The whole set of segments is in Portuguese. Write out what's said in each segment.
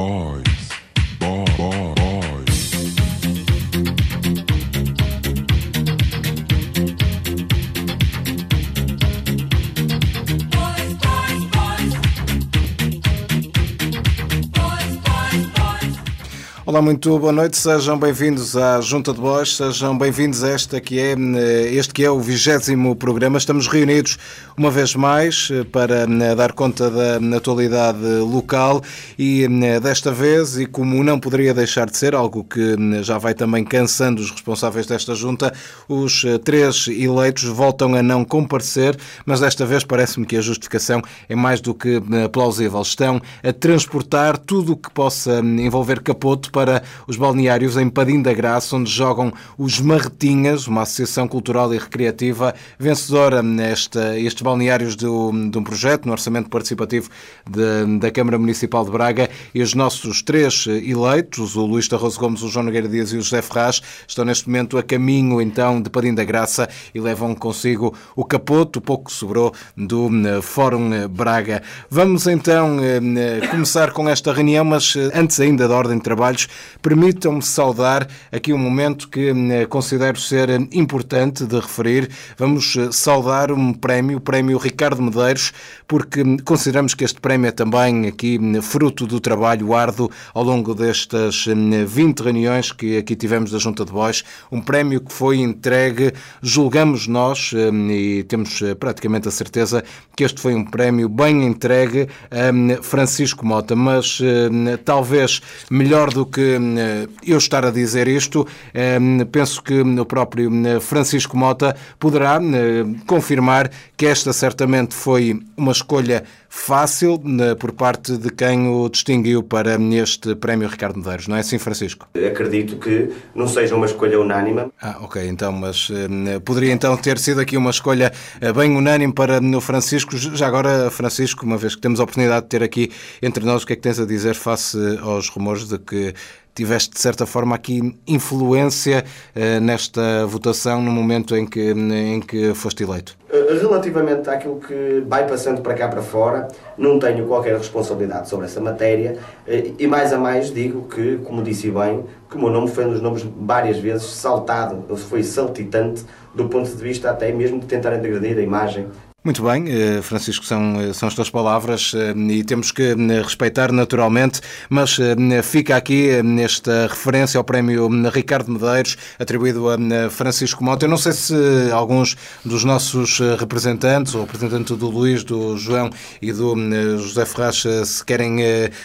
boys, boy, Muito boa noite, sejam bem-vindos à Junta de Bois, sejam bem-vindos a esta que é, eh, este que é o vigésimo programa. Estamos reunidos uma vez mais eh, para eh, dar conta da atualidade local e desta vez, e como não poderia deixar de ser, algo que já vai também cansando os responsáveis desta Junta, os três eleitos voltam a não comparecer, mas desta vez parece-me que a justificação é mais do que plausível. Estão a transportar tudo o que possa envolver capoto para os balneários em Padim da Graça, onde jogam os Marretinhas, uma associação cultural e recreativa vencedora nesta, estes balneários de um projeto no orçamento participativo de- da Câmara Municipal de Braga e os nossos três eleitos, o Luís Tarroso Gomes, o João Nogueira Dias e o José Ferraz, estão neste momento a caminho então de Padim da Graça e levam consigo o capoto, o pouco que sobrou do eh, Fórum Braga. Vamos então eh, começar com esta reunião, mas eh, antes ainda da ordem de trabalhos, permitam-me saudar aqui um momento que eh, considero ser eh, importante de referir. Vamos eh, saudar um prémio, o prémio Ricardo Medeiros, porque hum, consideramos que este prémio é também aqui hum, fruto do trabalho árduo ao longo destas hum, 20 reuniões que aqui tivemos da Junta de Bois. Um prémio que foi entregue, julgamos nós, hum, e temos eh, praticamente a certeza que este foi um prémio bem entregue a hum, Francisco Mota, mas hum, talvez melhor do que hum, eu estar a dizer isto, hum, penso que o próprio hum, Francisco Mota poderá hum, confirmar que esta certamente foi uma escolha fácil né, por parte de quem o distinguiu para este prémio Ricardo Medeiros, não é assim, Francisco? Acredito que não seja uma escolha unânime. Ah, ok, então, mas eh, poderia então ter sido aqui uma escolha eh, bem unânime para o Francisco. Já agora, Francisco, uma vez que temos a oportunidade de ter aqui entre nós, o que é que tens a dizer face aos rumores de que tiveste, de certa forma, aqui influência eh, nesta votação no momento em que, em que foste eleito? Eh, Relativamente àquilo que vai passando para cá para fora, não tenho qualquer responsabilidade sobre essa matéria eh, e mais a mais digo que, como disse bem, que o meu nome foi um dos nomes várias vezes saltado, foi saltitante do ponto de vista até mesmo de tentar agredir a imagem Muito bem, eh, Francisco, são, eh, são as tuas palavras eh, e temos que respeitar naturalmente, mas fica aqui nesta referência ao prémio Ricardo Medeiros, atribuído a Francisco Mota. Eu não sei se alguns dos nossos representantes, o representante do Luís, do João e do José Ferraz, se querem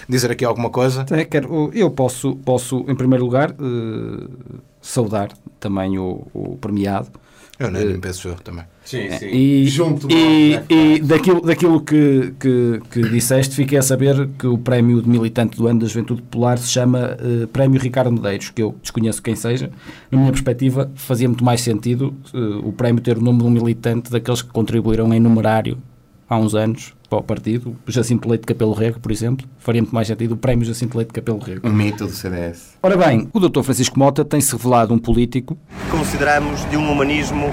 dizer aqui alguma coisa. Eu posso, posso, em primeiro lugar, saudar também o, o premiado. Eu nem penso eu também. Sim, sim. E, Junto e, e daquilo, daquilo que, que, que disseste, fiquei a saber que o prémio de militante do ano da Juventude Popular se chama eh, Prémio Ricardo Medeiros, que eu desconheço quem seja. Na minha perspectiva, fazia muito mais sentido eh, o prémio ter o nome de um militante daqueles que contribuíram em numerário há uns anos para o partido. O Jacinto Leite de Capelo Rego, por exemplo. Faria muito mais sentido o prémio Jacinto Leite de Capelo Rego. Um mito do CDS. Ora bem, o Dr. Francisco Mota tem-se revelado um político consideramos de um humanismo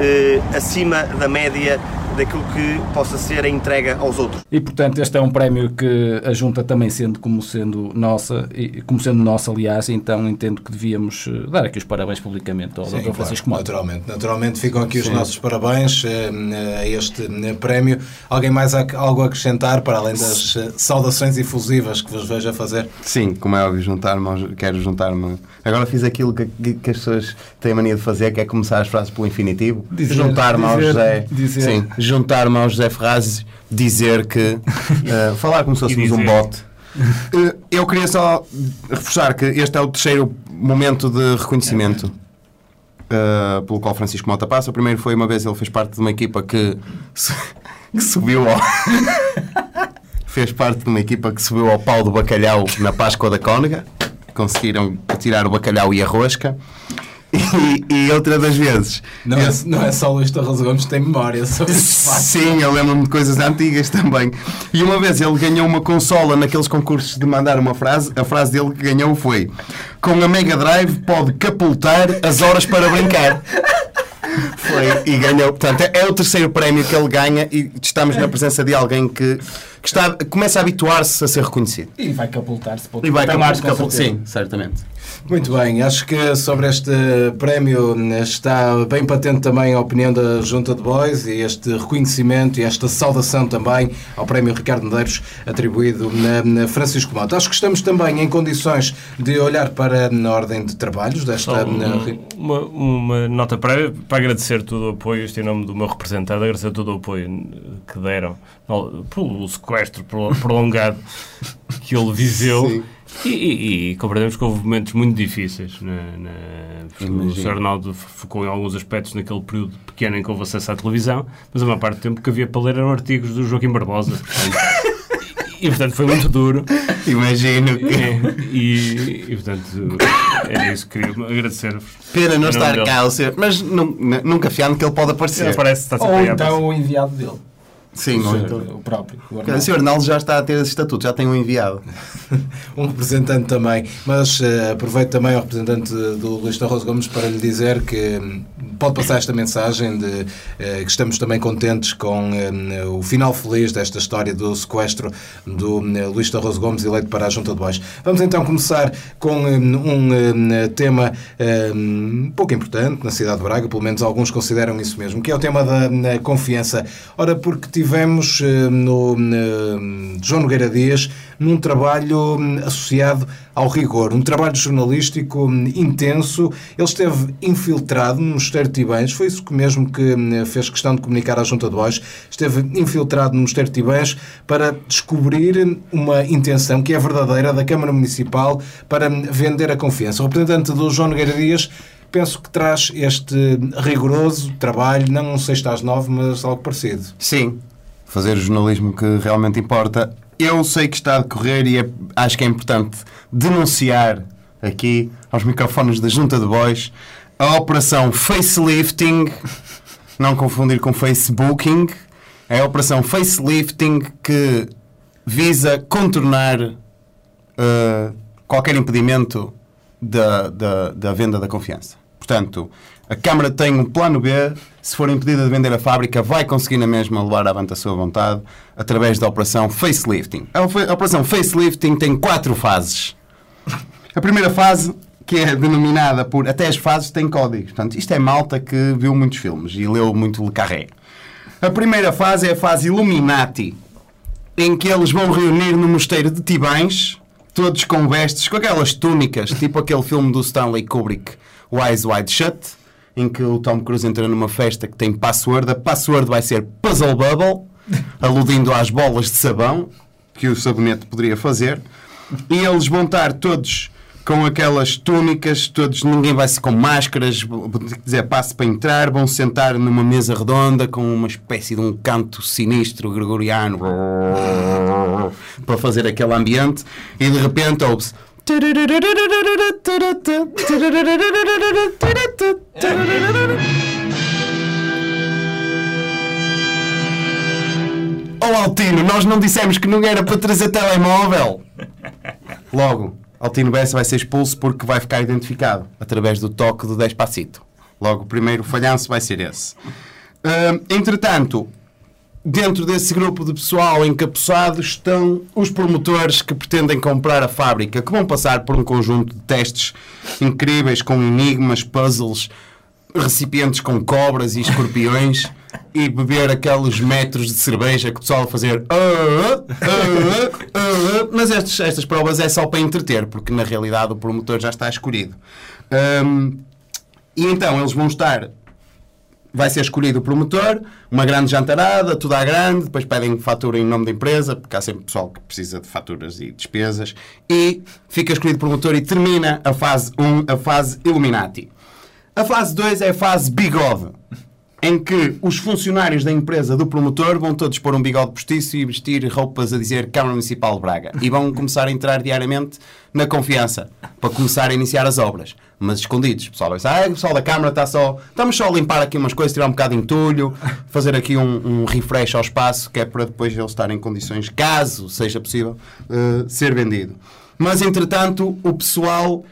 eh, acima da média daquilo que possa ser a entrega aos outros. E portanto este é um prémio que a Junta também sendo como sendo nossa, e como sendo nossa aliás, então entendo que devíamos eh, dar aqui os parabéns publicamente ao Sim, Dr. claro, Francisco Mota. Naturalmente, naturalmente ficam aqui os nossos parabéns eh, a este eh, prémio. Alguém mais há algo a acrescentar para além das eh, saudações efusivas que vos vejo a fazer? Sim, como é óbvio, juntar-me, quero juntar-me. Agora fiz aquilo que, que- que as pessoas têm a mania de fazer, que é começar as frases pelo infinitivo. Juntar-me ao José. dizer- Sim, juntar-me ao José Ferraz, dizer que. eh, falar como se fôssemos um bote. Eh, eu queria só reforçar que este é o terceiro momento de reconhecimento. eh, pelo qual Francisco Mota passa. O primeiro foi uma vez ele fez parte de uma equipa que, que subiu ao. fez parte de uma equipa que subiu ao pau do bacalhau na Páscoa da Cónega. Conseguiram tirar o bacalhau e a rosca. E, e outra das vezes. Não é, não é só o Luís Torres Gomes que tem memória sobre. Sim, eu lembro-me de coisas antigas também. E uma vez ele ganhou uma consola naqueles concursos de mandar uma frase. A frase dele que ganhou foi: Com a Mega Drive pode capultar as horas para brincar. Foi, e ganhou. Portanto, é o terceiro prémio que ele ganha e estamos na presença de alguém que, que está, começa a habituar-se a ser reconhecido. E vai catapultar-se para E vai certeza. Sim, certamente. Muito bem, acho que sobre este prémio está bem patente também a opinião da Junta de Boys e este reconhecimento e esta saudação também ao prémio Ricardo Medeiros atribuído na, na Francisco Mota. Acho que estamos também em condições de olhar para a ordem de trabalhos desta. Um- uma, uma nota prévia para agradecer todo o apoio, isto em nome do meu representante, agradecer todo o apoio que deram pelo sequestro pro- prolongado que ele viveu. Sim. E, e, e compreendemos que houve momentos muito difíceis. Na, na, o. Sr. Arnaldo focou em alguns aspectos naquele período pequeno em que houve acesso à televisão, mas a maior parte do tempo que havia para ler eram artigos do Joaquim Barbosa. portanto. e, portanto, foi muito duro. Imagino que. É, e, e, portanto, era isso que queria agradecer. Pena não estar cá, ou mas nu- nu- nunca fiando que ele pode aparecer. Ele parece que está Ou sempre a então o enviado dele. Sim, o, então. o próprio. O O. Sr. Arnaldo já está a ter esse estatuto, já tem um enviado. um representante também, mas eh, aproveito também ao representante do Luís Torres Gomes para lhe dizer que hum, pode passar esta mensagem de eh, que estamos também contentes com eh, o final feliz desta história do sequestro do eh, Luís Torres Gomes eleito para a Junta de Bois. Vamos então começar com hum, um hum, tema hum, um pouco importante na cidade de Braga, pelo menos alguns consideram isso mesmo, que é o tema da hum, confiança. Ora, porque tivemos hum, no hum, João Nogueira Dias num trabalho hum, associado ao rigor, um trabalho jornalístico hum, intenso. Ele esteve infiltrado no Mosteiro de Tibães, foi isso mesmo que hum, fez questão de comunicar à Junta de Bois, esteve infiltrado no Mosteiro de Tibães para descobrir uma intenção que é verdadeira da Câmara Municipal para vender a confiança. O representante do João Nogueira Dias penso que traz este rigoroso trabalho, não um sexta às nove, mas algo parecido. Sim, fazer o jornalismo que realmente importa. Eu sei que está a decorrer e é- acho que é importante denunciar aqui aos microfones da Junta de Bois a operação facelifting, não confundir com facebooking, é a operação facelifting que visa contornar uh, qualquer impedimento da, da, da venda da confiança. Portanto, a Câmara tem um plano B. Se for impedida de vender a fábrica, vai conseguir na mesma levar avante a sua vontade através da operação facelifting. A operação facelifting tem quatro fases. A primeira fase, que é denominada por. Até as fases têm códigos. Portanto, isto é malta que viu muitos filmes e leu muito Le Carré. A primeira fase é a fase Illuminati, em que eles vão reunir no mosteiro de Tibães, todos com vestes, com aquelas túnicas, tipo aquele filme do Stanley Kubrick, Eyes Wide Shut, em que o Tom Cruise entra numa festa que tem password. A password vai ser Puzzle Bubble, aludindo às bolas de sabão que o sabonete poderia fazer. E eles vão estar todos com aquelas túnicas, todos, ninguém vai se com máscaras, dizer passe para entrar, vão sentar numa mesa redonda com uma espécie de um canto sinistro gregoriano para fazer aquele ambiente e de repente ouve-se Oh Altino, nós não dissemos que não era para trazer telemóvel. Logo, Altino Bessa vai ser expulso porque vai ficar identificado através do toque do Despacito. Logo, o primeiro falhanço vai ser esse. Hum, entretanto, dentro desse grupo de pessoal encapuçado estão os promotores que pretendem comprar a fábrica, que vão passar por um conjunto de testes incríveis com enigmas, puzzles, recipientes com cobras e escorpiões e beber aqueles metros de cerveja que o pessoal fazer "Ah, ah, ah, ah", mas estes- estas provas é só para entreter porque na realidade o promotor já está escolhido. Hum, e então eles vão estar vai ser escolhido o promotor, uma grande jantarada, tudo à grande, depois pedem fatura em nome da empresa, porque há sempre pessoal que precisa de faturas e despesas, e fica escolhido o promotor e termina a fase 1, a fase Illuminati. A fase 2 é a fase bigode, em que os funcionários da empresa do promotor vão todos pôr um bigode postiço e vestir roupas a dizer Câmara Municipal de Braga. E vão começar a entrar diariamente na confiança, para começar a iniciar as obras. Mas escondidos. O pessoal vai dizer, ah, o pessoal da Câmara está só... Estamos só a limpar aqui umas coisas, tirar um bocado de entulho, fazer aqui um, um refresh ao espaço, que é para depois ele estar em condições, caso seja possível, eh, ser vendido. Mas, entretanto, o pessoal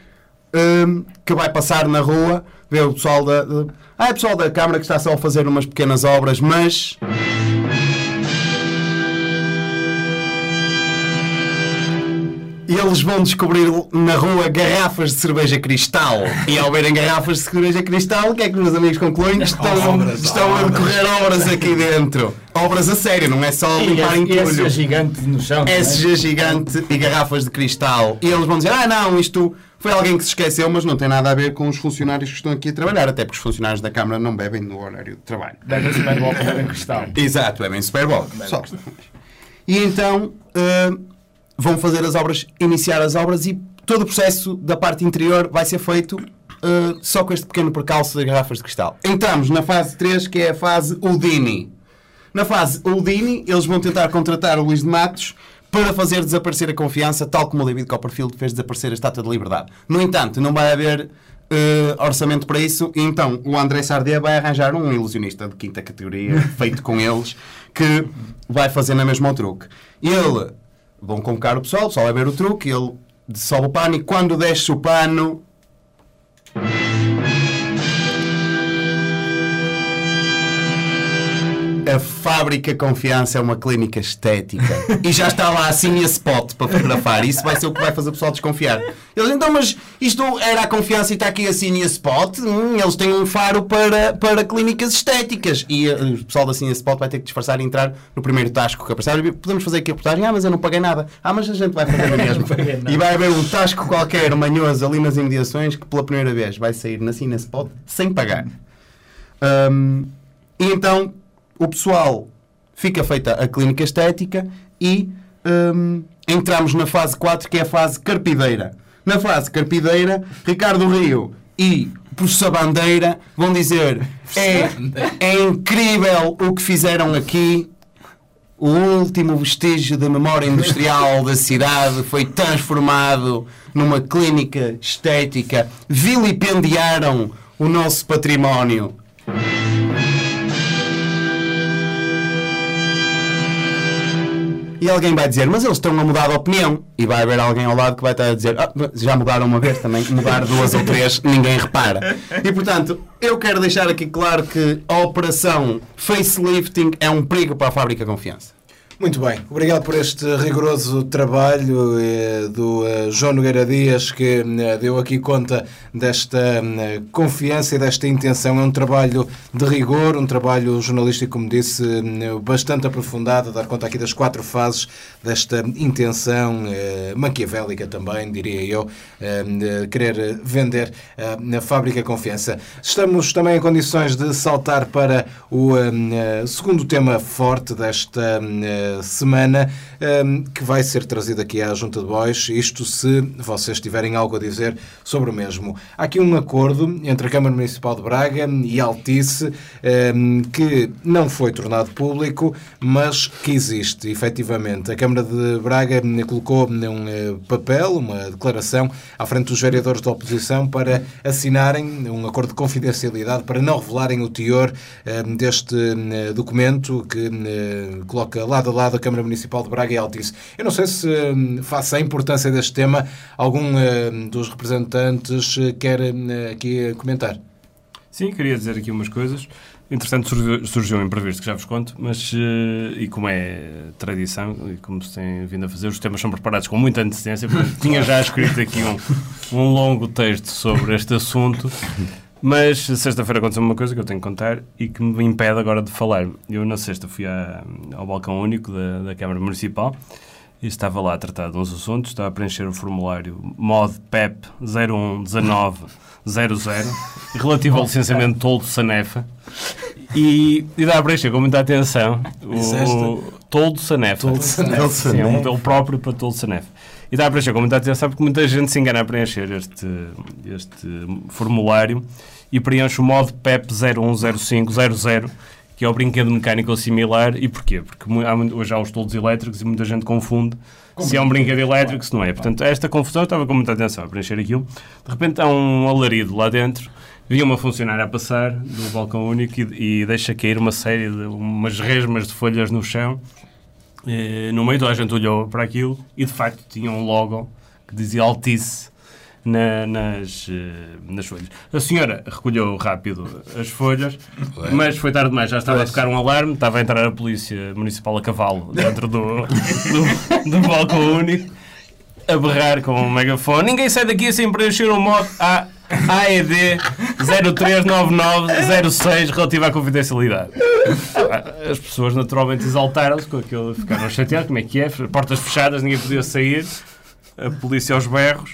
hum, que vai passar na rua, vê o pessoal da. de- ah, é o pessoal da Câmara que está só a fazer umas pequenas obras, mas. eles vão descobrir na rua garrafas de cerveja cristal. E ao verem garrafas de cerveja cristal, o que é que os meus amigos concluem? Estão, Obras, estão a decorrer obras aqui dentro. Obras a sério, não é só limpar esse- e esse entulho. gigante no chão. não é? SG gigante e garrafas de cristal. E eles vão dizer: ah, não, isto foi alguém que se esqueceu, mas não tem nada a ver com os funcionários que estão aqui a trabalhar, até porque os funcionários da Câmara não bebem no horário de trabalho. Ser Super Bowl em cristal. Exato, é bem Super Bowl. Só. E então uh, vão fazer as obras, iniciar as obras e todo o processo da parte interior vai ser feito uh, só com este pequeno percalço das garrafas de cristal. Entramos na fase 3, que é a fase Udini. Na fase Udini, eles vão tentar contratar o Luís de Matos para fazer desaparecer a confiança, tal como o David Copperfield fez desaparecer a Estátua da Liberdade. No entanto, não vai haver uh, orçamento para isso, e então o André Sardé vai arranjar um ilusionista de quinta categoria, feito com eles, que vai fazer na mesma o truque. Ele, vão convocar o pessoal, o pessoal vai ver o truque, ele sobe o pano e quando desce o pano, A Fábrica Confiança é uma clínica estética. E já está lá assim a spot para fotografar. Isso vai ser o que vai fazer o pessoal desconfiar. Eles, então, mas isto era a confiança e está aqui assim a spot? Hum, eles têm um faro para, para clínicas estéticas. E eh, o pessoal da Cine Spot vai ter que disfarçar e entrar no primeiro tasco que aparecer. "Ah, Podemos fazer aqui a reportagem? Ah, mas eu não paguei nada. Ah, mas a gente vai fazer na mesma. e vai haver um tasco qualquer manhoso ali nas imediações que pela primeira vez vai sair na Cine Spot sem pagar. Hum, e então o pessoal fica feita a clínica estética e hum, entramos na fase 4, que é a fase carpideira. Na fase carpideira, Ricardo Rio e Professor Bandeira vão dizer é, é incrível o que fizeram aqui. O último vestígio da memória industrial da cidade foi transformado numa clínica estética. Vilipendiaram o nosso património. E alguém vai dizer, mas eles estão a mudar de opinião. E vai haver alguém ao lado que vai estar a dizer, "Ah, já mudaram uma vez também, mudar duas ou três, ninguém repara. E portanto, eu quero deixar aqui claro que a operação facelifting é um perigo para a fábrica confiança. Muito bem, obrigado por este rigoroso trabalho eh, do eh, João Nogueira Dias, que eh, deu aqui conta desta confiança e desta intenção. É um trabalho de rigor, um trabalho jornalístico, como disse, bastante aprofundado, a dar conta aqui das quatro fases desta intenção maquiavélica também, diria eu, querer vender na fábrica confiança. Estamos também em condições de saltar para o segundo tema forte desta semana, eh, que vai ser trazido aqui à Junta de Bois, isto se vocês tiverem algo a dizer sobre o mesmo. Há aqui um acordo entre a Câmara Municipal de Braga e a Altice, eh, que não foi tornado público, mas que existe, efetivamente. A Câmara de Braga eh, colocou um eh, papel, uma declaração, à frente dos vereadores da oposição para assinarem um acordo de confidencialidade para não revelarem o teor eh, deste eh, documento que eh, coloca lado a lado a Câmara Municipal de Braga e Altice. Eu não sei se, eh, face à importância deste tema, algum eh, dos representantes eh, quer eh, aqui comentar. Sim, queria dizer aqui umas coisas. Entretanto, surgiu, um imprevisto que já vos conto, mas, eh, e como é tradição, e como se tem vindo a fazer, os temas são preparados com muita antecedência, portanto, tinha já escrito aqui um, um longo texto sobre este assunto, mas sexta-feira aconteceu uma coisa que eu tenho que contar e que me impede agora de falar. Eu, na sexta, fui à- ao balcão único da, da Câmara Municipal e estava lá a tratar de uns assuntos, estava a preencher o formulário MOD PEP 011900 relativo ao licenciamento toldo Sanefa e, e dá a preencher com muita atenção Disseste? o toldo Sanefa. Toldo Sanefa. Sim, é um modelo próprio para toldo Sanefa. E dá a preencher com muita atenção porque muita gente se engana a preencher este, este formulário e preenche o modo PEP 010500 que é o brinquedo mecânico ou similar. E porquê? Porque hoje há os toldos elétricos e muita gente confunde se é um brinquedo elétrico, se não é. Portanto, esta confusão estava com muita atenção a preencher aquilo. De repente há um alarido lá dentro. Vi uma funcionária a passar do balcão único e, e deixa cair uma série de umas resmas de folhas no chão. Eh, no meio toda a gente olhou para aquilo e de facto tinha um logo que dizia Altice na- nas, eh, nas folhas. A senhora recolheu rápido as folhas, mas foi tarde demais. Já estava a tocar um alarme, estava a entrar a polícia municipal a cavalo dentro do, do, do balcão único. a berrar com um megafone. Ninguém sai daqui sem preencher o modo A- AED 039906 relativo à confidencialidade. Ah, As pessoas naturalmente exaltaram-se com aquilo, ficaram chateadas. Como é que é? Portas fechadas, ninguém podia sair. A polícia aos berros.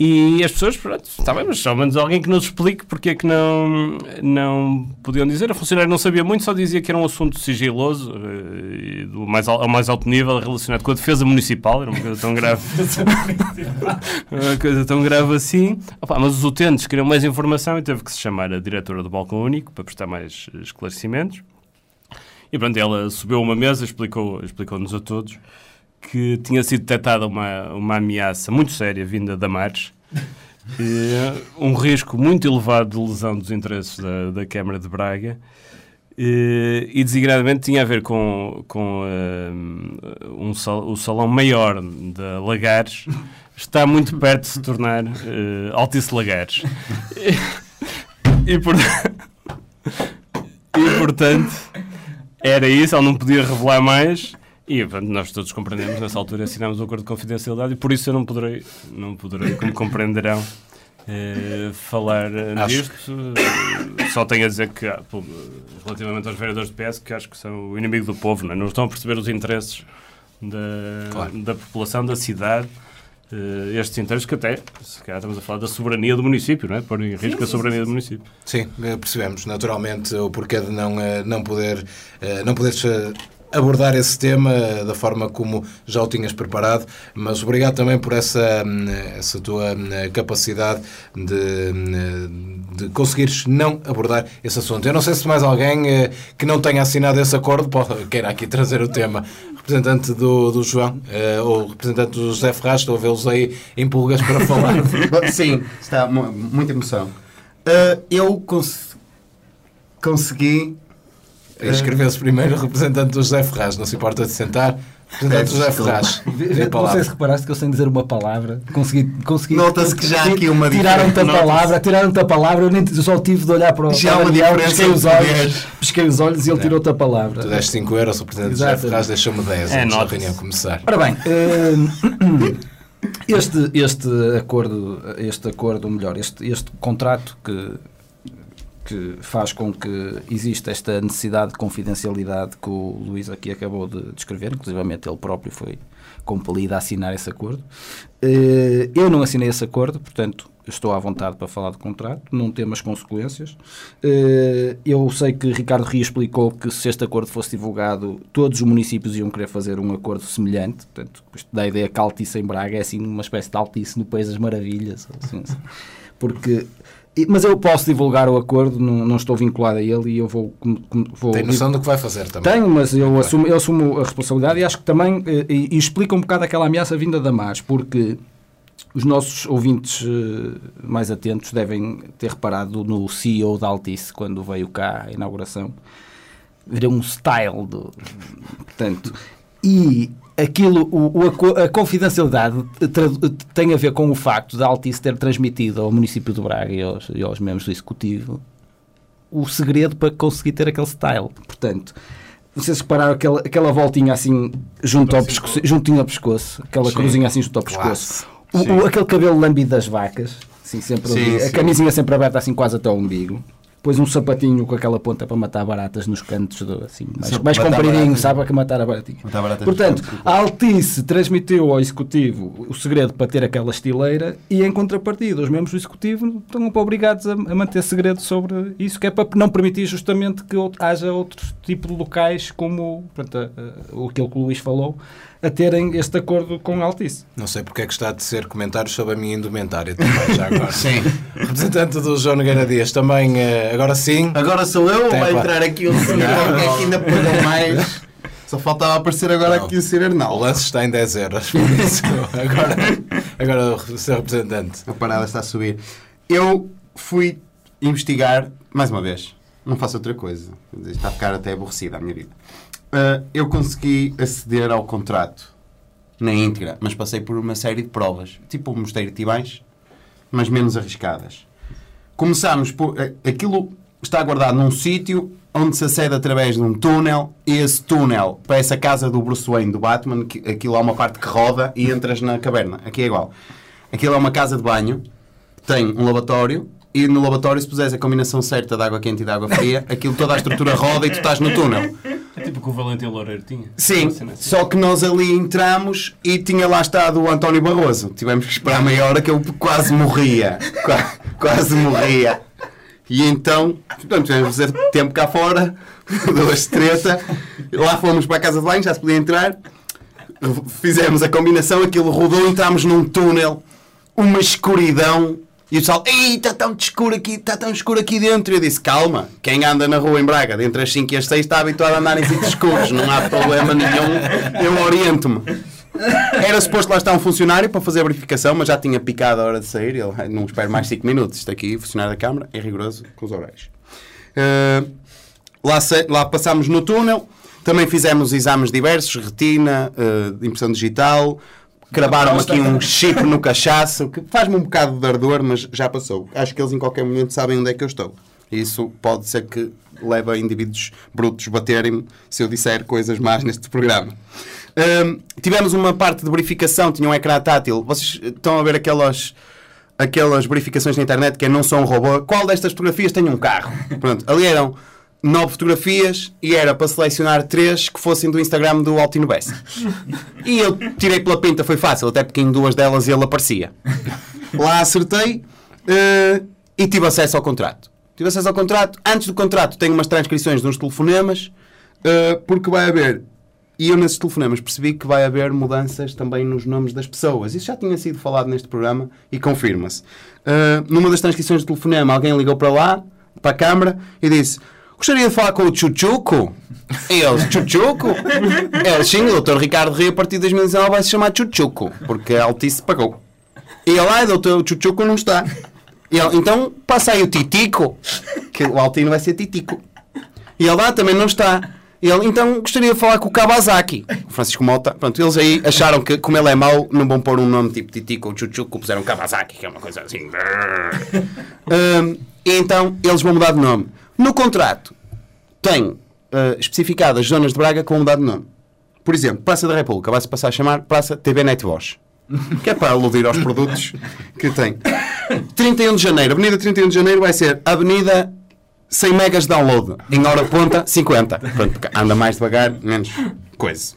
E as pessoas, pronto, está bem, mas ao menos alguém que nos explique porque é que não, não podiam dizer. A funcionária não sabia muito, só dizia que era um assunto sigiloso, eh, e do mais, ao mais alto nível, relacionado com a defesa municipal. Era uma coisa tão grave. uma coisa tão grave assim. Opa, mas os utentes queriam mais informação e teve que se chamar a diretora do Balcão Único para prestar mais esclarecimentos. E pronto, ela subiu uma mesa, explicou- explicou-nos a todos que tinha sido detectada uma, uma ameaça muito séria vinda da Mares, eh, um risco muito elevado de lesão dos interesses da, da Câmara de Braga eh, e designadamente tinha a ver com, com eh, um o salão maior da Lagares está muito perto de se tornar eh, Altice Lagares. E, e por- e, portanto era isso, ele não podia revelar mais. E pronto, nós todos compreendemos, nessa altura assinámos o acordo de confidencialidade e por isso eu não poderei, não poderei como compreenderão, eh, falar eh, Acho disto. Eh, Só tenho a dizer que, ah, pô, relativamente aos vereadores de PS, que acho que são o inimigo do povo, não, é? não estão a perceber os interesses da, Claro. da população, da cidade. eh, estes interesses que até, se calhar estamos a falar da soberania do município, não é? Pôr em risco a soberania do município. Sim, eh, percebemos naturalmente o porquê de não, não poder não poderes eh, abordar esse tema eh, da forma como já o tinhas preparado, mas obrigado também por essa, hum, essa tua hum, capacidade de, hum, de conseguires não abordar esse assunto. Eu não sei se mais alguém eh, que não tenha assinado esse acordo queira aqui trazer o tema. Representante do, do João eh, ou representante do José Ferraz, estou a vê-los aí em pulgas para falar. Sim, está mu- muita emoção. Ah, eu cons- consegui. Escreveu-se primeiro o representante do José Ferraz, não se importa de sentar. Representante do José Ferraz. Tem a Não sei se reparaste que eu sem dizer uma palavra consegui. consegui Nota-se que já há aqui uma Tiraram-te a diferença. palavra, tiraram-te a palavra, eu nem eu só tive de olhar para o Já uma Daniel, diferença pisquei os olhos, poderes. pisquei os olhos e ele tirou-te a palavra. Tu deste 5 euros, o representante do José. Ferraz deixou-me 10 É, nota-se. reunião começar. Ora bem, hum, este, este acordo, este acordo, ou melhor, este, este contrato que, que faz com que exista esta necessidade de confidencialidade que o Luís aqui acabou de descrever, inclusivamente ele próprio foi compelido a assinar esse acordo. Eh, Eu não assinei esse acordo, portanto estou à vontade para falar do contrato, não tem as consequências. Eh, Eu sei que Ricardo Rio explicou que se este acordo fosse divulgado, todos os municípios iam querer fazer um acordo semelhante, portanto, da ideia que a Altice em Braga é assim uma espécie de Altice no País das Maravilhas, assim, assim. porque... Mas eu posso divulgar o acordo, não, não estou vinculado a ele e eu vou... vou Tem noção do que vai fazer também. tenho, mas eu assumo, eu assumo a responsabilidade e acho que também eh, e, e explica um bocado aquela ameaça vinda da MAS, porque os nossos ouvintes eh, mais atentos devem ter reparado no CEO da Altice quando veio cá à inauguração. Virou um style do. Portanto, e aquilo, o, o- a co- a confidencialidade tra- tem a ver com o facto da Altice ter transmitido ao município de Braga e aos, e aos membros do executivo o segredo para conseguir ter aquele style. Portanto, vocês repararam aquela, aquela voltinha assim junto ao pescoço, juntinho ao pescoço, aquela cruzinha assim junto ao pescoço, o, o- aquele cabelo lambido das vacas, assim, sempre Sim, ali, a sim. camisinha sempre aberta assim quase até ao umbigo. Depois um sapatinho com aquela ponta para matar baratas nos cantos, do- assim, mais, mais matar compridinho, baratas. sabe? Para matar a baratinha. Matar baratas. Portanto, a Altice transmitiu ao Executivo o segredo para ter aquela estileira e, em contrapartida, os membros do Executivo estão obrigados a, a manter segredo sobre isso, que é para não permitir justamente que haja outro tipo de locais, como a- a- aquilo que o Luís falou, a terem este acordo com a Altice. Não sei porque é que está a tecer comentários sobre a minha indumentária também, já agora. Sim. Representante do João Nogueira Dias, também, eh, agora sim. Agora sou eu ou vai entrar aqui o senhor qualquer que ainda pagou mais? Só faltava aparecer agora Não. aqui o Sr. O Arnaldo. lance está em 10 euros. agora, agora o seu representante. A parada está a subir. Eu fui investigar, mais uma vez, não faço outra coisa. Está a ficar até aborrecida a minha vida. Ah, eu consegui aceder ao contrato na íntegra, mas passei por uma série de provas, tipo o Mosteiro de Tibães, mas menos arriscadas. Começámos por. a- Aquilo está guardado num sítio onde se acede através de um túnel, e esse túnel parece a casa do Bruce Wayne, do Batman, que aquilo há uma parte que roda e entras na caverna. Aqui é igual. Aquilo é uma casa de banho, tem um lavatório, e no lavatório, se puseres a combinação certa de água quente e de água fria, aquilo toda a estrutura roda e tu estás no túnel. É tipo que o Valentim Loureiro tinha. Sim, assim. só que nós ali entramos e tinha lá estado o António Barroso. Tivemos que esperar meia hora que eu quase morria. Qua- quase morria. E então, portanto, tivemos de fazer tempo cá fora, duas treta. Lá fomos para a casa de banho, já se podia entrar. Fizemos a combinação, aquilo rodou, entramos num túnel, uma escuridão. E o pessoal, está tão escuro aqui, está tão escuro aqui dentro. Eu disse, calma, quem anda na rua em Braga, entre as 5 e as 6, está habituado a andar em sítios escuros, não há problema nenhum, eu oriento-me. Era suposto lá estar um funcionário para fazer a verificação, mas já tinha picado a hora de sair. Ele, "Ai, não espero mais 5 minutos. Isto aqui, funcionário da Câmara, é rigoroso com os horários. Eh, lá, lá passámos no túnel, também fizemos exames diversos, retina, de impressão digital, cravaram aqui um chip no cachaço, que faz-me um bocado de ardor, mas já passou. Acho que eles em qualquer momento sabem onde é que eu estou. Isso pode ser que leve a indivíduos brutos baterem-me se eu disser coisas más neste programa. Hum, tivemos uma parte de verificação, tinha um ecrã tátil. Vocês estão a ver aquelas, aquelas verificações na internet que é não sou um robô. Qual destas fotografias tem um carro? Pronto, ali eram nove fotografias e era para selecionar três que fossem do Instagram do Altino Bessa. E eu tirei pela pinta, foi fácil, até porque em duas delas ele aparecia. Lá acertei eh, e tive acesso ao contrato. Tive acesso ao contrato. Antes do contrato tenho umas transcrições de uns telefonemas, eh, porque vai haver. E eu nesses telefonemas percebi que vai haver mudanças também nos nomes das pessoas. Isso já tinha sido falado neste programa e confirma-se. Eh, numa das transcrições do telefonema, alguém ligou para lá, para a câmara, e disse: Gostaria de falar com o Chuchuco. E eles, Chuchuco? É, sim, o Dr. Ricardo Rio, a partir de 2019, vai se chamar Chuchuco, porque a Altice pagou. E ele, ai, doutor, o Chuchuco não está. E ele, então passa aí o Titico, que o Altino vai ser Titico. E ele, ah, também não está. E ele, então gostaria de falar com o Kawasaki. O Francisco Mota. Pronto, eles aí acharam que, como ele é mau, não vão pôr um nome tipo Titico ou Chuchuco, puseram Kawasaki, que é uma coisa assim. Hum, e então eles vão mudar de nome. No contrato tem especificadas zonas de Braga vão mudar de nome. Por exemplo, Praça da República vai-se passar a chamar Praça TV Net Voz. Que é para aludir aos produtos que tem. 31 de Janeiro, Avenida 31 de Janeiro vai ser Avenida 100 megas de download. Em hora ponta, 50. Pronto, anda mais devagar, menos coisa.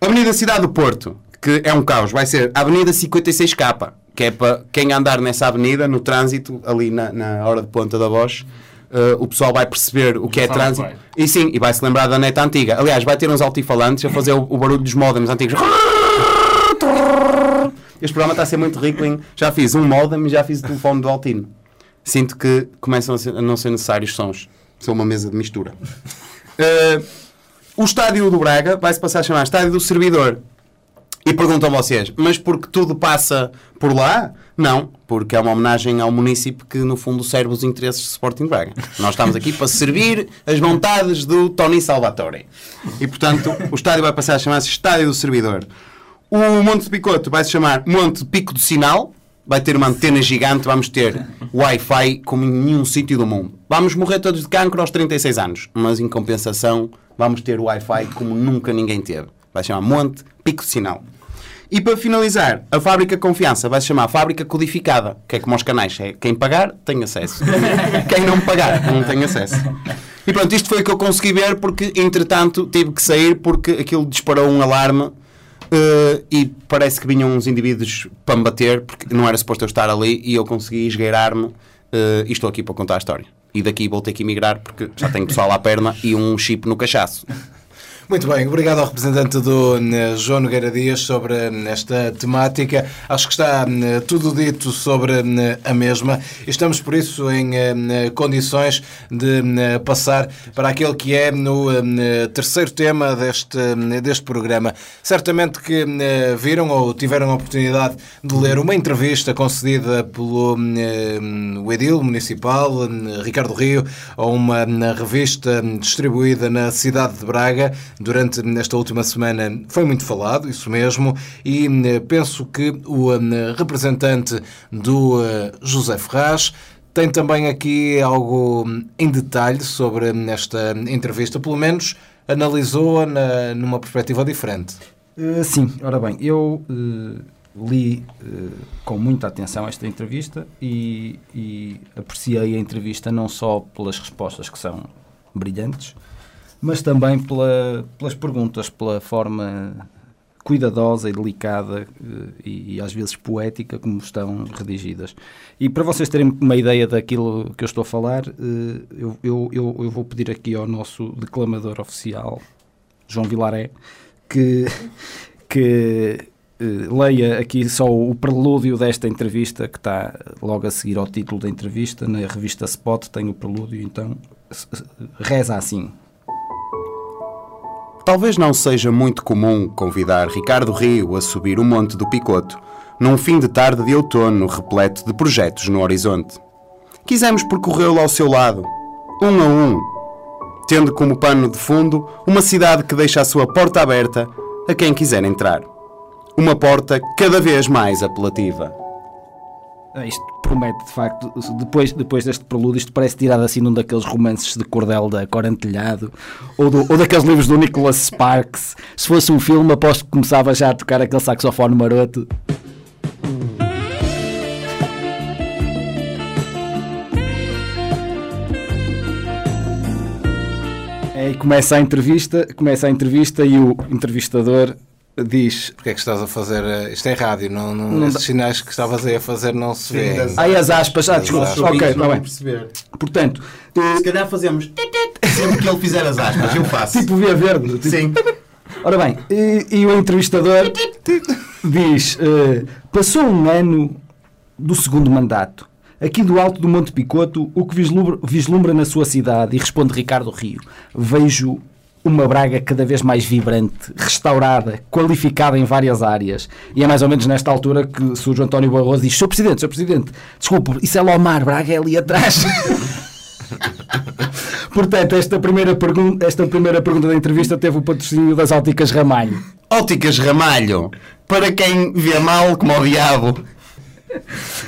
Avenida Cidade do Porto, que é um caos, vai ser Avenida 56K, que é para quem andar nessa avenida, no trânsito, ali na, na hora de ponta da voz, eh, o pessoal vai perceber o que é sabe trânsito. bem. E sim, e vai se lembrar da neta antiga. Aliás, vai ter uns altifalantes a fazer o, o barulho dos modems antigos. Este programa está a ser muito rico em. Já fiz um modem e já fiz o telefone do Altino. Sinto que começam a, ser- a não ser necessários sons. São uma mesa de mistura. Eh, o estádio do Braga vai-se passar a chamar Estádio do Servidor. E perguntam vocês, mas porque tudo passa por lá? Não, porque é uma homenagem ao município que, no fundo, serve os interesses do Sporting Braga. Nós estamos aqui para servir as vontades do Tony Salvatore. E, portanto, o estádio vai passar a chamar-se Estádio do Servidor. O Monte de Picoto vai se chamar Monte Pico do Sinal. Vai ter uma antena gigante, vamos ter Wi-Fi como em nenhum sítio do mundo. Vamos morrer todos de cancro aos 36 anos, mas em compensação vamos ter Wi-Fi como nunca ninguém teve. Vai chamar Monte Pico do Sinal. E para finalizar, a fábrica Confiança vai se chamar Fábrica Codificada, que é como aos canais, é quem pagar tem acesso. quem não pagar não tem acesso. E pronto, isto foi o que eu consegui ver porque, entretanto, tive que sair porque aquilo disparou um alarme eh, e parece que vinham uns indivíduos para me bater porque não era suposto eu estar ali e eu consegui esgueirar-me eh, e estou aqui para contar a história. E daqui vou ter que emigrar porque já tenho pessoal à perna e um chip no cachaço. Muito bem, obrigado ao representante do eh, João Nogueira Dias sobre eh, esta temática. Acho que está eh, tudo dito sobre a mesma. Estamos, por isso, em condições de passar para aquele que é no terceiro tema deste, deste programa. Certamente que viram ou tiveram a oportunidade de ler uma entrevista concedida pelo o Edil Municipal, Ricardo Rio, a uma revista distribuída na cidade de Braga durante esta última semana foi muito falado, isso mesmo, e eh, penso que o eh, representante do eh, José Ferraz Tem também aqui algo em detalhe sobre esta entrevista, pelo menos analisou-a na- numa perspectiva diferente. Sim, ora bem, eu li com muita atenção esta entrevista e, e apreciei a entrevista não só pelas respostas que são brilhantes, mas também pela- pelas perguntas, pela forma cuidadosa e delicada uh, e, e às vezes poética como estão redigidas. E para vocês terem uma ideia daquilo que eu estou a falar, uh, eu, eu, eu, vou pedir aqui ao nosso declamador oficial, João Vilaré, que, que eh, leia aqui só o prelúdio desta entrevista, que está logo a seguir ao título da entrevista. Na revista Spot tem o prelúdio, então reza assim. Talvez não seja muito comum convidar Ricardo Rio a subir o Monte do Picoto, num fim de tarde de outono repleto de projetos no horizonte. Quisemos percorrê-lo ao seu lado, um a um, tendo como pano de fundo uma cidade que deixa a sua porta aberta a quem quiser entrar. Uma porta cada vez mais apelativa. Ah, Isto promete, de facto, depois, depois deste prelúdio, isto parece tirado assim num daqueles romances de cordel da Corantelhado ou, do- ou daqueles livros do Nicholas Sparks. Se fosse um filme, aposto que começava já a tocar aquele saxofone maroto. É, e começa a entrevista, começa a entrevista e o entrevistador diz Porque é que estás a fazer. eh, Isto é rádio, não, não, Não esses sinais que estavas aí a fazer não se vê. Ai, as aspas, ah, desculpa, Os ok, está bem. perceber. Portanto, eh, Se calhar fazemos sempre que ele fizer as aspas, eu faço. tipo via verde. tipo- Sim. Ora bem, e, e o entrevistador diz: eh, passou um ano do segundo mandato. Aqui do alto do Monte Picoto, o que vislumbra, vislumbra na sua cidade? E responde Ricardo Rio: Vejo uma Braga cada vez mais vibrante, restaurada, qualificada em várias áreas. E é mais ou menos nesta altura que surge o António Barroso e diz: Sr. Presidente, Sr. Presidente, desculpe, isso é Lomar, Braga é ali atrás. Portanto, esta primeira, pergunta, esta primeira pergunta da entrevista teve o patrocínio das óticas Ramalho. Óticas Ramalho, para quem vê mal como o diabo.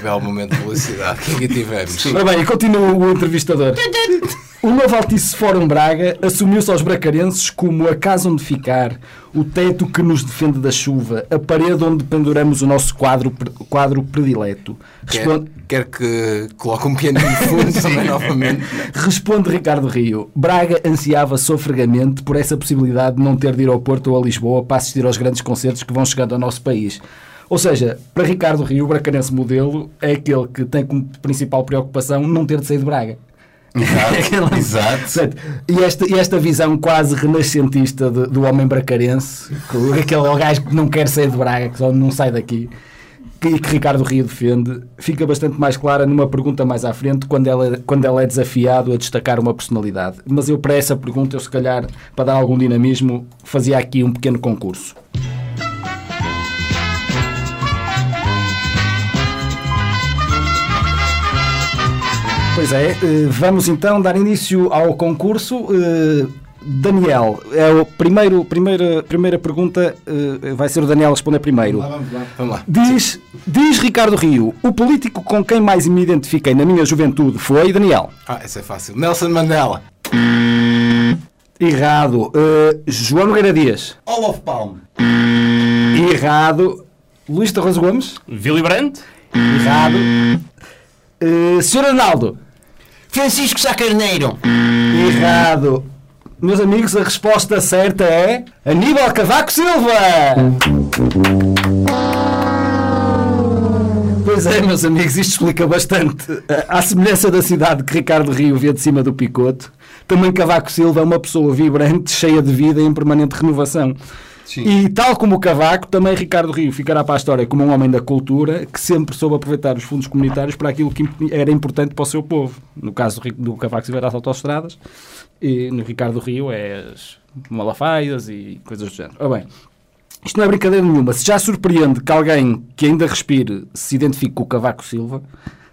Belo momento de publicidade que aqui tivemos. Ora bem, e continua o entrevistador. O novo Altice Fórum Braga assumiu-se aos bracarenses como a casa onde ficar, o teto que nos defende da chuva, a parede onde penduramos o nosso quadro, quadro predileto. Quer, Responde, quer que coloque um piano no fundo também novamente. responde Ricardo Rio. Braga ansiava sofregamente por essa possibilidade de não ter de ir ao Porto ou a Lisboa para assistir aos grandes concertos que vão chegando ao nosso país. Ou seja, para Ricardo Rio, o bracarense modelo é aquele que tem como principal preocupação não ter de sair de Braga. Exato. Portanto, E esta, e esta visão quase renascentista de- do homem bracarense, que- aquele gajo que não quer sair de Braga, que só não sai daqui, que, que Ricardo Rio defende, fica bastante mais clara numa pergunta mais à frente, quando ela, quando ela é desafiado a destacar uma personalidade. Mas eu, para essa pergunta, eu se calhar, para dar algum dinamismo, fazia aqui um pequeno concurso. Pois é, eh, vamos então dar início ao concurso. Eh, Daniel, é o primeiro, primeira, primeira pergunta, eh, vai ser o Daniel a responder primeiro. Vamos lá. Diz, diz Ricardo Rio, o político com quem mais me identifiquei na minha juventude foi Daniel. Ah, esse é fácil. Nelson Mandela. Errado. Eh, João Nogueira Dias. Olof Palme. Errado. Luís Torres Gomes. Willy Brandt? Errado. Uh, Sr. Arnaldo. Francisco Sá Carneiro. Errado. Meus amigos, a resposta certa é Aníbal Cavaco Silva! Pois é, meus amigos, isto explica bastante. À semelhança da cidade que Ricardo Rio vê de cima do Picoto, também Cavaco Silva é uma pessoa vibrante, cheia de vida e em permanente renovação. E tal como o Cavaco, também Ricardo Rio ficará para a história como um homem da cultura que sempre soube aproveitar os fundos comunitários para aquilo que era importante para o seu povo. No caso do Cavaco Silva, era as autostradas, e no Ricardo Rio é as malafaias e coisas do género. Bem, isto não é brincadeira nenhuma. Se já surpreende que alguém que ainda respire se identifique com o Cavaco Silva,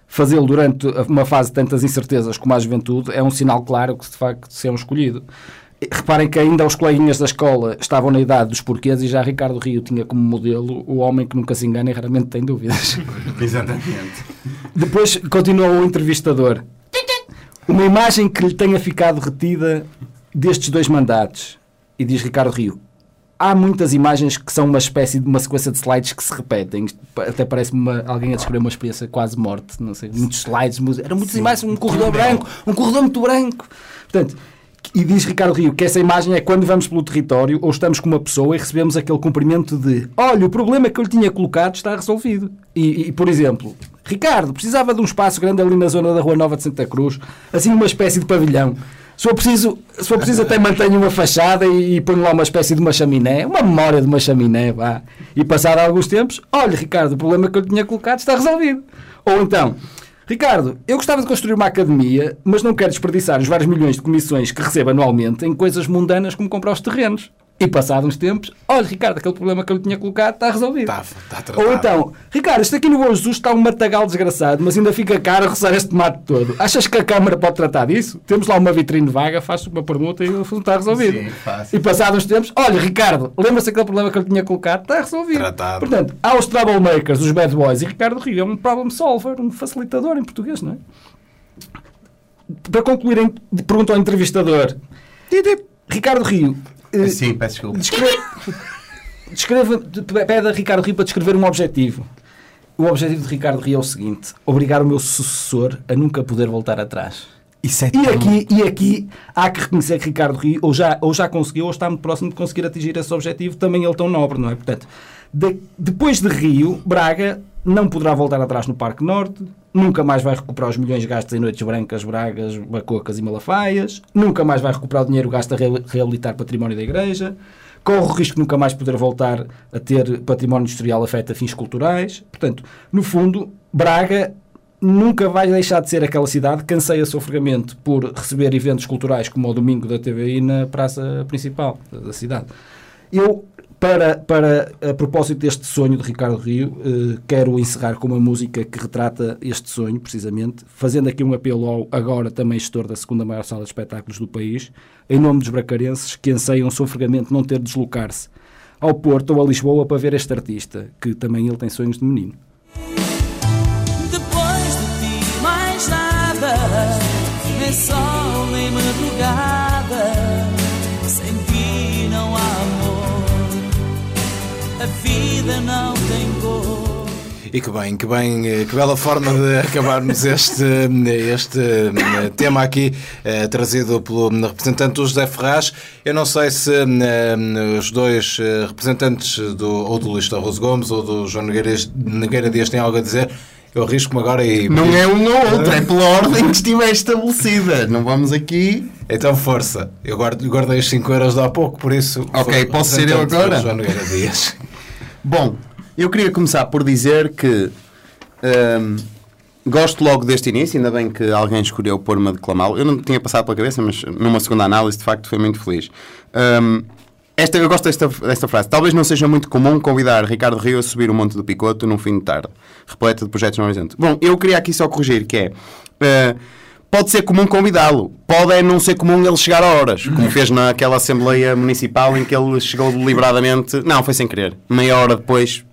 fazê-lo durante uma fase de tantas incertezas como a juventude é um sinal claro que de facto se é um escolhido. Reparem que ainda os coleguinhas da escola estavam na idade dos porquês e já Ricardo Rio tinha como modelo o homem que nunca se engana e raramente tem dúvidas. Exatamente. Depois continuou o entrevistador. Uma imagem que lhe tenha ficado retida destes dois mandatos. E diz Ricardo Rio. Há muitas imagens que são uma espécie de uma sequência de slides que se repetem. Até parece uma, alguém a descrever uma experiência quase morte. Não sei, muitos slides, eram muitas imagens, um corredor branco, um corredor muito branco. Portanto, e diz Ricardo Rio que essa imagem é quando vamos pelo território ou estamos com uma pessoa e recebemos aquele cumprimento de olha, o problema que eu lhe tinha colocado está resolvido. E, e, por exemplo, Ricardo, precisava de um espaço grande ali na zona da Rua Nova de Santa Cruz, assim uma espécie de pavilhão. Se for preciso, se for preciso até mantenho uma fachada e, e ponho lá uma espécie de uma chaminé, uma memória de uma chaminé, vá. E passado alguns tempos, olha Ricardo, o problema que eu lhe tinha colocado está resolvido. Ou então, Ricardo, eu gostava de construir uma academia, mas não quero desperdiçar os vários milhões de comissões que recebo anualmente em coisas mundanas como comprar os terrenos. E passados uns tempos, olha Ricardo, aquele problema que eu lhe tinha colocado está resolvido. Está, está tratado. Ou então, Ricardo, isto aqui no Bom Jesus está um matagal desgraçado, mas ainda fica caro roçar este tomate todo. Achas que a Câmara pode tratar disso? Temos lá uma vitrine vaga, faz uma permuta e o assunto está resolvido. Sim, fácil. E passados uns tempos, olha Ricardo, lembra-se aquele problema que eu lhe tinha colocado? Está resolvido. Tratado. Portanto, há os troublemakers, os bad boys, e Ricardo Rio é um problem solver, um facilitador em português, não é? Para concluir, pergunta ao entrevistador. Ricardo Rio, eh, Sim, peço desculpa. Descreve, descreva, pede a Ricardo Rio para descrever um objetivo. O objetivo de Ricardo Rio é o seguinte: obrigar o meu sucessor a nunca poder voltar atrás. Isso é E aqui, e aqui há que reconhecer que Ricardo Rio ou já, ou já conseguiu ou está muito próximo de conseguir atingir esse objetivo, também ele tão nobre, não é? Portanto, de- depois de Rio, Braga não poderá voltar atrás no Parque Norte, nunca mais vai recuperar os milhões gastos em noites brancas, bragas, bacocas e malafaias, nunca mais vai recuperar o dinheiro gasto a re- reabilitar património da Igreja, corre o risco de nunca mais poder voltar a ter património industrial afeta fins culturais. Portanto, no fundo, Braga nunca vai deixar de ser aquela cidade que anseia sofregamente por receber eventos culturais como o domingo da TVI na praça principal da cidade. Eu, para, para a propósito deste sonho de Ricardo Rio, eh, quero encerrar com uma música que retrata este sonho, precisamente, fazendo aqui um apelo ao agora também gestor da segunda maior sala de espetáculos do país, em nome dos bracarenses que anseiam sofregamente não ter de deslocar-se ao Porto ou a Lisboa para ver este artista, que também ele tem sonhos de menino. Depois de ti, mais nada. Nem sol, nem madrugada. Vida não tem cor. E que bem, que bem, eh, que bela forma de acabarmos este, este eh, tema aqui, eh, trazido pelo representante do José Ferraz. Eu não sei se eh, os dois eh, representantes do, ou do Luís Torres Gomes ou do João Nogueira, Nogueira Dias têm algo a dizer. Eu arrisco-me agora e. Não é um ou outro, é pela ordem que estiver estabelecida. Não vamos aqui. Então, força. Eu guardo, guardei os 5 euros de há pouco, por isso. Ok, posso ser eu agora? João Nogueira Dias. Bom, eu queria começar por dizer que hum, gosto logo deste início, ainda bem que alguém escolheu pôr-me a declamá-lo. Eu não tinha passado pela cabeça, mas numa segunda análise, de facto, foi muito feliz. Hum, esta, eu gosto desta, desta frase. Talvez não seja muito comum convidar Ricardo Rio a subir o Monte do Picoto num fim de tarde, repleta de projetos no horizonte. Bom, eu queria aqui só corrigir, que é... eh, Pode ser comum convidá-lo, pode é não ser comum ele chegar a horas, como fez naquela Assembleia Municipal em que ele chegou deliberadamente. Não, foi sem querer. Meia hora depois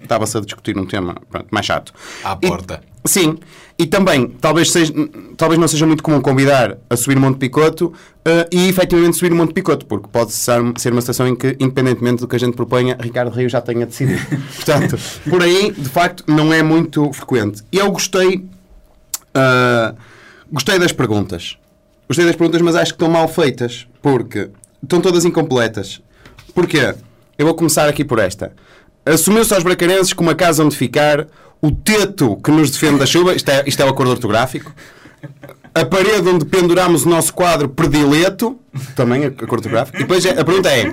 estava-se a discutir um tema pronto, mais chato. À E- porta. sim, e também talvez, seja, talvez não seja muito comum convidar a subir o Monte Picoto eh, e efetivamente subir o Monte Picoto, porque pode ser, ser uma estação em que, independentemente do que a gente proponha, Ricardo Rio já tenha decidido. Portanto, por aí, de facto, não é muito frequente. E eu gostei. ah, gostei das perguntas. Gostei das perguntas, mas acho que estão mal feitas, porque estão todas incompletas. Porquê? Eu vou começar aqui por esta. Assumiu-se aos bracarenses com uma casa onde ficar, o teto que nos defende da chuva, isto é, isto é o acordo ortográfico, a parede onde penduramos o nosso quadro predileto, também acordo ortográfico, e depois é- a pergunta é: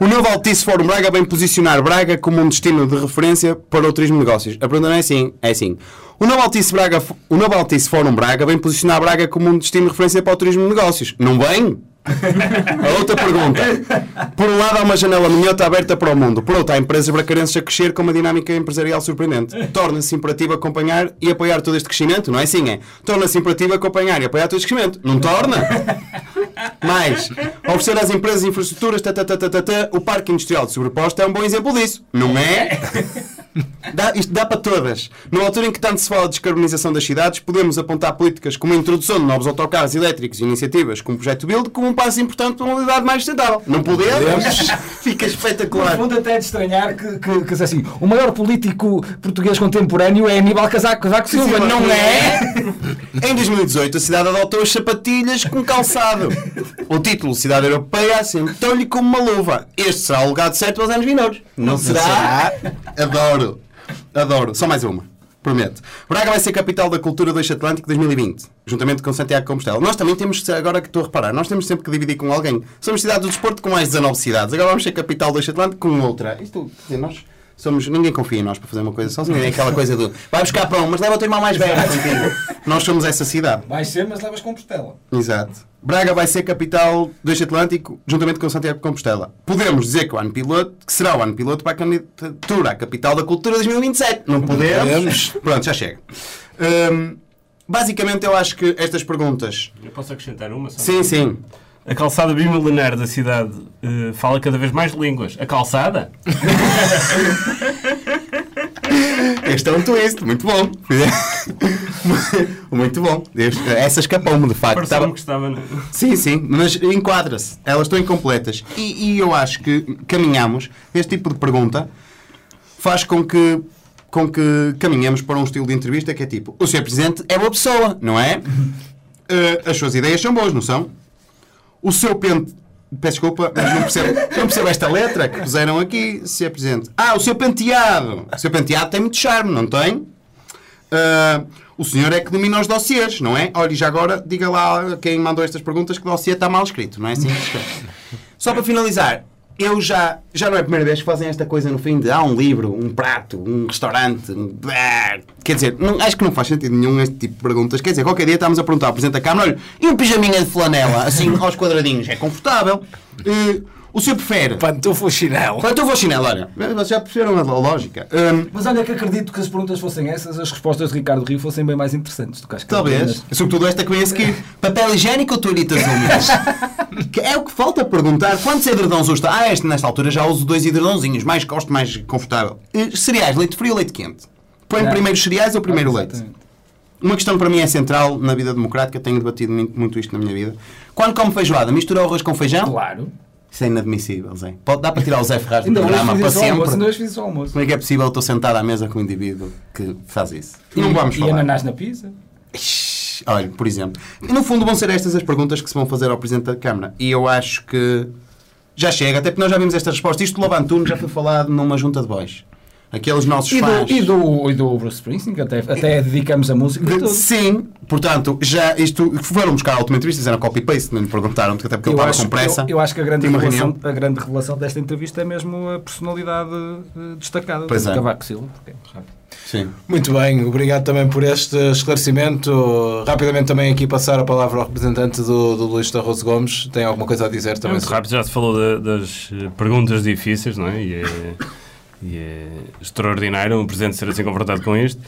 o novo Altice Fórum Braga vem posicionar Braga como um destino de referência para o turismo de negócios. A pergunta não é assim, é assim. O novo Altice, Braga, o novo Altice Fórum Braga vem posicionar Braga como um destino de referência para o turismo de negócios. Não vem? A outra pergunta. Por um lado, há uma janela minhota aberta para o mundo. Por outro, há empresas bracarenses a crescer com uma dinâmica empresarial surpreendente. Torna-se imperativo acompanhar e apoiar todo este crescimento? Não é assim, é? Torna-se imperativo acompanhar e apoiar todo este crescimento. Não torna? Mais, oferecer às empresas infraestruturas, o parque industrial de sobreposto é um bom exemplo disso, não é? Dá, isto dá para todas. Na altura em que tanto se fala de descarbonização das cidades, podemos apontar políticas como a introdução de novos autocarros elétricos e iniciativas como o Projeto Build como um passo importante para uma mobilidade mais sustentável. Não podemos? Fica No espetacular. fundo, até é de estranhar que, que, que assim, o maior político português contemporâneo é Aníbal Casaco, Casaco Silva, sim, não é? Em 2018, a cidade adotou as sapatilhas com calçado. O título Cidade Europeia assentou-lhe como uma luva. Este será o legado certo aos anos vindoures. Não será? Adoro. Adoro. Só mais uma. Prometo. Braga vai ser capital da cultura do Eixo Atlântico 2020, juntamente com Santiago de Compostela. Nós também temos, agora que estou a reparar, nós temos sempre que dividir com alguém. Somos cidade do desporto com mais 19 cidades. Agora vamos ser capital do Eixo Atlântico com outra. Isto, quer dizer, nós somos. Ninguém confia em nós para fazer uma coisa sozinho. É aquela coisa do. Vai buscar pão, mas leva o teu irmão mais velho contigo. Nós somos essa cidade. Vai ser, mas levas Compostela. Exato. Braga vai ser capital do eixo Atlântico, juntamente com Santiago de Compostela. Podemos dizer que o ano piloto, que será o ano piloto para a candidatura à capital da cultura 2027. Não podemos? podemos. Pronto, já chega. Hum, basicamente, eu acho que estas perguntas. Eu posso acrescentar uma? Só? Sim, sim. A calçada bimilenar da cidade eh, fala cada vez mais línguas. A calçada? Este é um twist, muito bom. muito bom. Este- Essa escapou-me, de facto. Estava- que estava... no- Sim, sim, mas enquadra-se. Elas estão incompletas. E, e eu acho que caminhamos, este tipo de pergunta faz com que, com que caminhemos para um estilo de entrevista que é tipo: o Sr. Presidente é boa pessoa, não é? Eh, as suas ideias são boas, não são? O seu pente. Peço desculpa, mas não percebo, não percebo esta letra que puseram aqui, Sr. Presidente. Ah, o seu penteado. O seu penteado tem muito charme, não tem? Ah, o senhor é que domina os dossiês, não é? Olha, e já agora, diga lá a quem mandou estas perguntas que o dossiê está mal escrito, não é assim? se. Só para finalizar, eu já, já não é a primeira vez que fazem esta coisa no fim de há um livro, um prato, um restaurante. um- Quer dizer, não- acho que não faz sentido nenhum este tipo de perguntas. Quer dizer, qualquer dia estamos a perguntar ao Presidente da Câmara, olha, e um pijaminha de flanela, assim, aos quadradinhos, é confortável? Eh, o senhor prefere? Pantufo chinelo. Quanto eu vou chinelo, olha, vocês já perceberam a lógica. Hum, Mas olha que acredito que as perguntas fossem essas, as respostas de Ricardo Rio fossem bem mais interessantes do que acho que Talvez. Sobretudo esta que seguir. Papel higiênico ou toalhitas úmidas? Que é o que falta perguntar. Quantos edredons usa? Ah, este, nesta altura já uso dois edredãozinhos. Mais gosto, mais confortável. Cereais, leite frio ou leite quente? Põe primeiro os cereais ou primeiro o leite? Exatamente. Uma questão que para mim é central na vida democrática. Tenho debatido muito, muito isto na minha vida. Quando come feijoada, mistura o arroz com feijão? Claro. Isso é inadmissível, Zé. Pode, dá para tirar o Zé Ferraz do Ainda programa para ao almoço. Sempre. hoje fiz ao almoço. Como é que é possível eu estou sentado à mesa com um indivíduo que faz isso? Não vamos e falar. ananás na pizza? Shhh, Olha, por exemplo, e no fundo vão ser estas as perguntas que se vão fazer ao Presidente da Câmara. E eu acho que já chega, até porque nós já vimos esta resposta. Isto do Lobo Antunes já foi falado numa junta de bois. Aqueles nossos E fãs. do, e, do, e do Bruce Springsteen, que até, até dedicamos a música De- tudo. Sim, portanto, já isto foram buscar a última entrevista, fizeram copy-paste, não lhe perguntaram, porque até porque ele Eu estava com pressa. eu, eu acho que a grande, revelação, a grande revelação desta entrevista é mesmo a personalidade eh, destacada Pois do é. Cavaco Silva. porque é. Sim. Muito bem, obrigado também por este esclarecimento. Rapidamente também aqui passar a palavra ao representante do, do Luís Tarroso Gomes. Tem alguma coisa a dizer também? Muito sobre- rápido, já se falou da- das eh, perguntas difíceis, não é? E é, e é extraordinário um presidente ser assim confrontado com isto.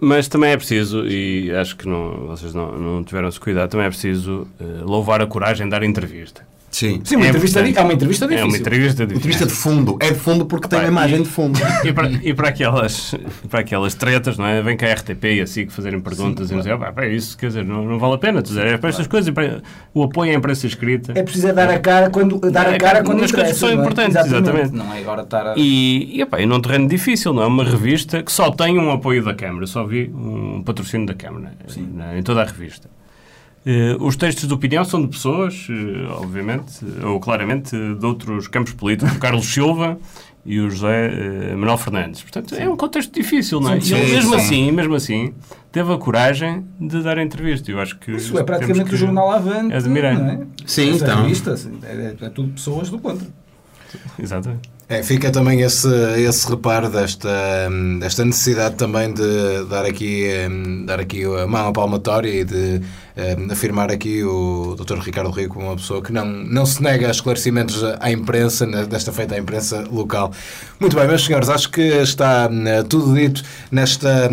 Mas também é preciso, e acho que não, vocês não, não tiveram esse cuidado, também é preciso eh, louvar a coragem de dar entrevista. Sim. Sim, uma É entrevista, importante. di- é uma entrevista É difícil. uma entrevista difícil. Entrevista de fundo. É de fundo porque tem a imagem e- de fundo. E para, e para aquelas, para aquelas tretas, não é? Vem cá a RTP e assim que fazerem perguntas e não sei, "Ah, pá, isso, quer dizer, não, não vale a pena dizer, é para estas coisas, para- o apoio à imprensa escrita. É preciso é dar a cara quando, dar a É, cara quando nas coisas são não é? importantes, exatamente. Não é agora estar a... E, e, epá, e num terreno difícil, não é? Uma revista que só tem um apoio da Câmara. Eu só vi um patrocínio da Câmara na- em toda a revista. Eh, os textos de opinião são de pessoas, eh, obviamente, ou claramente, eh, de outros campos políticos. O Carlos Silva e o José Manuel Fernandes. Portanto, é um contexto difícil, não é? E ele, Sim, mesmo sim. assim, mesmo assim, teve a coragem de dar a entrevista. Eu acho que Isso é praticamente o jornal Avante, admirar. não é? Sim, Essa então. revista, assim, é, é tudo pessoas do contra. Exatamente. É, fica também esse, esse reparo desta, desta necessidade também de dar aqui, dar aqui a mão palmatória e de um, afirmar aqui o Dr. Ricardo Rio como uma pessoa que não, não se nega a esclarecimentos à imprensa, desta feita à imprensa local. Muito bem, meus senhores, acho que está hum, tudo dito nesta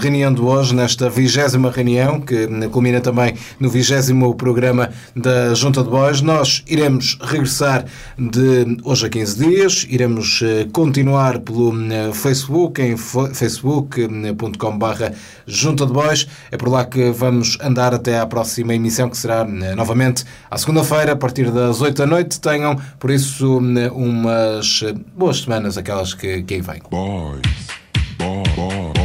reunião de hoje, nesta vigésima reunião, que culmina também no vigésimo programa da Junta de Bois. Nós iremos regressar de hoje a 15 dias, iremos eh, continuar pelo eh, Facebook, em facebook.com.br Junta de Bois. É por lá que vamos andar até próxima emissão, que será eh, novamente à segunda-feira, a partir das 8 da noite. Tenham, por isso, umas boas semanas, aquelas que, que aí vêm. Boys. Boys. Boys.